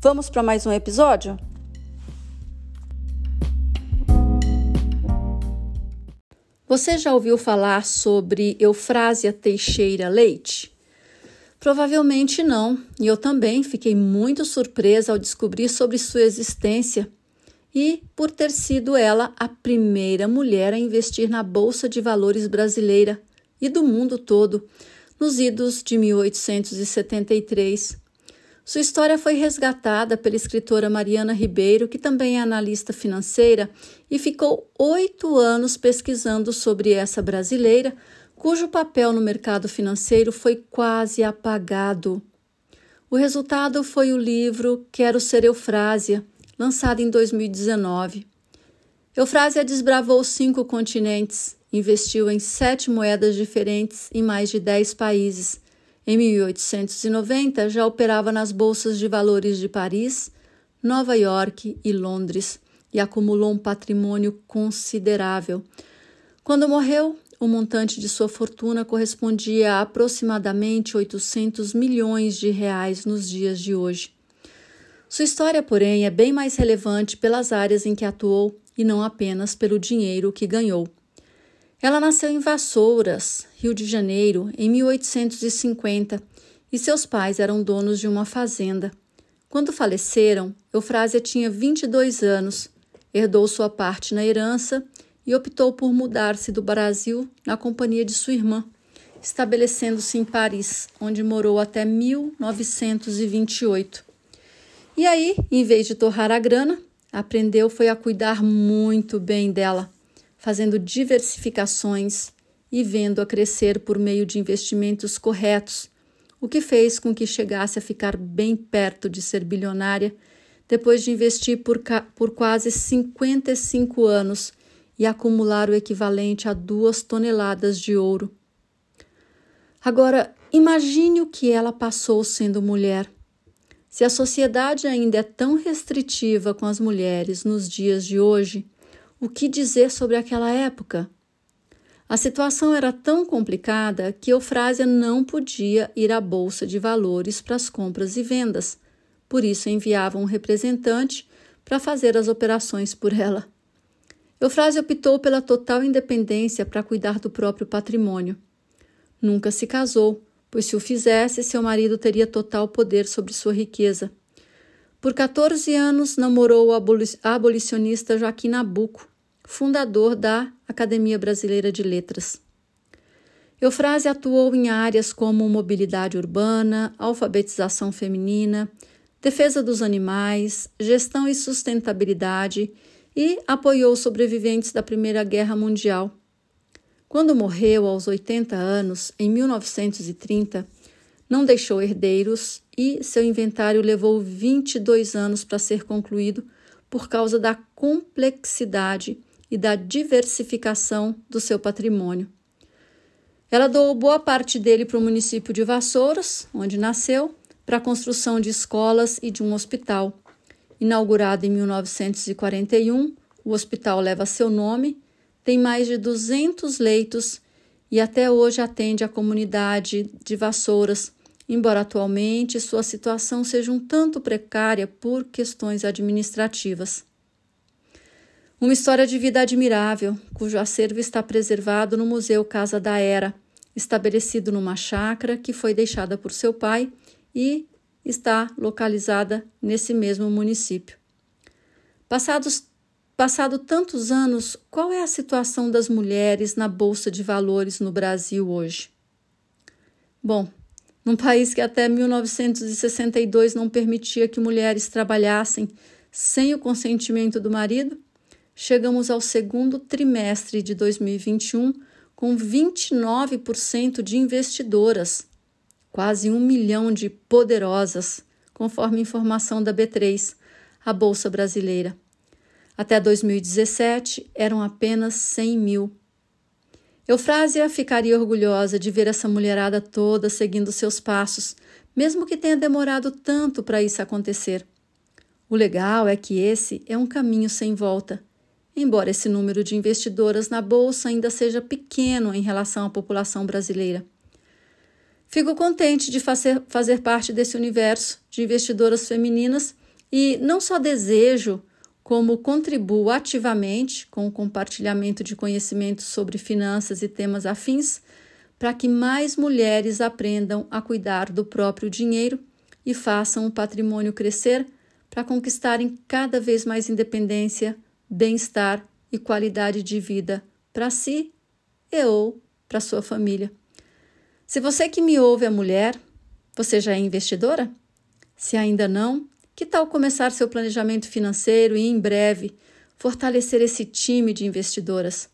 Vamos para mais um episódio? Você já ouviu falar sobre Eufrásia Teixeira Leite? Provavelmente não, e eu também fiquei muito surpresa ao descobrir sobre sua existência e por ter sido ela a primeira mulher a investir na Bolsa de Valores brasileira e do mundo todo nos idos de 1873. Sua história foi resgatada pela escritora Mariana Ribeiro, que também é analista financeira, e ficou oito anos pesquisando sobre essa brasileira, cujo papel no mercado financeiro foi quase apagado. O resultado foi o livro Quero Ser Eufrásia, lançado em 2019. Eufrásia desbravou cinco continentes, investiu em sete moedas diferentes em mais de dez países em 1890, já operava nas bolsas de valores de Paris, Nova York e Londres e acumulou um patrimônio considerável. Quando morreu, o montante de sua fortuna correspondia a aproximadamente 800 milhões de reais nos dias de hoje. Sua história, porém, é bem mais relevante pelas áreas em que atuou e não apenas pelo dinheiro que ganhou. Ela nasceu em Vassouras, Rio de Janeiro, em 1850 e seus pais eram donos de uma fazenda. Quando faleceram, Eufrásia tinha 22 anos, herdou sua parte na herança e optou por mudar-se do Brasil na companhia de sua irmã, estabelecendo-se em Paris, onde morou até 1928. E aí, em vez de torrar a grana, aprendeu foi a cuidar muito bem dela fazendo diversificações e vendo-a crescer por meio de investimentos corretos, o que fez com que chegasse a ficar bem perto de ser bilionária depois de investir por, por quase 55 anos e acumular o equivalente a duas toneladas de ouro. Agora, imagine o que ela passou sendo mulher. Se a sociedade ainda é tão restritiva com as mulheres nos dias de hoje, o que dizer sobre aquela época? A situação era tão complicada que Eufrásia não podia ir à bolsa de valores para as compras e vendas, por isso enviava um representante para fazer as operações por ela. Eufrásia optou pela total independência para cuidar do próprio patrimônio. Nunca se casou, pois se o fizesse, seu marido teria total poder sobre sua riqueza. Por 14 anos, namorou o abolicionista Joaquim Nabuco, fundador da Academia Brasileira de Letras. Eufrásia atuou em áreas como mobilidade urbana, alfabetização feminina, defesa dos animais, gestão e sustentabilidade e apoiou sobreviventes da Primeira Guerra Mundial. Quando morreu aos 80 anos, em 1930, não deixou herdeiros e seu inventário levou 22 anos para ser concluído por causa da complexidade e da diversificação do seu patrimônio. Ela doou boa parte dele para o município de Vassouras, onde nasceu, para a construção de escolas e de um hospital. Inaugurado em 1941, o hospital leva seu nome, tem mais de 200 leitos e até hoje atende a comunidade de Vassouras, embora atualmente sua situação seja um tanto precária por questões administrativas. Uma história de vida admirável, cujo acervo está preservado no Museu Casa da Era, estabelecido numa chácara que foi deixada por seu pai e está localizada nesse mesmo município. Passados passado tantos anos, qual é a situação das mulheres na bolsa de valores no Brasil hoje? Bom, num país que até 1962 não permitia que mulheres trabalhassem sem o consentimento do marido, chegamos ao segundo trimestre de 2021 com 29% de investidoras, quase um milhão de poderosas, conforme informação da B3, a Bolsa Brasileira. Até 2017 eram apenas 100 mil. Eufrásia ficaria orgulhosa de ver essa mulherada toda seguindo seus passos, mesmo que tenha demorado tanto para isso acontecer. O legal é que esse é um caminho sem volta. Embora esse número de investidoras na bolsa ainda seja pequeno em relação à população brasileira. Fico contente de fazer, fazer parte desse universo de investidoras femininas e não só desejo, como contribuo ativamente com o compartilhamento de conhecimentos sobre finanças e temas afins para que mais mulheres aprendam a cuidar do próprio dinheiro e façam o patrimônio crescer para conquistarem cada vez mais independência, bem-estar e qualidade de vida para si e ou para sua família. Se você que me ouve é mulher, você já é investidora? Se ainda não, que tal começar seu planejamento financeiro e, em breve, fortalecer esse time de investidoras?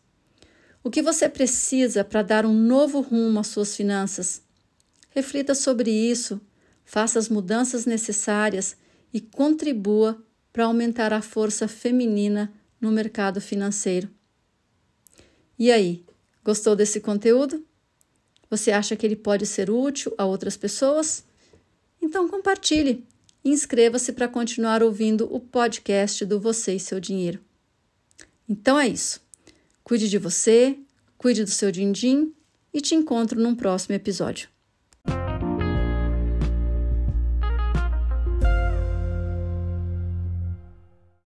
O que você precisa para dar um novo rumo às suas finanças? Reflita sobre isso, faça as mudanças necessárias e contribua para aumentar a força feminina no mercado financeiro. E aí, gostou desse conteúdo? Você acha que ele pode ser útil a outras pessoas? Então compartilhe inscreva-se para continuar ouvindo o podcast do Você e Seu Dinheiro. Então é isso. Cuide de você, cuide do seu din-din e te encontro num próximo episódio.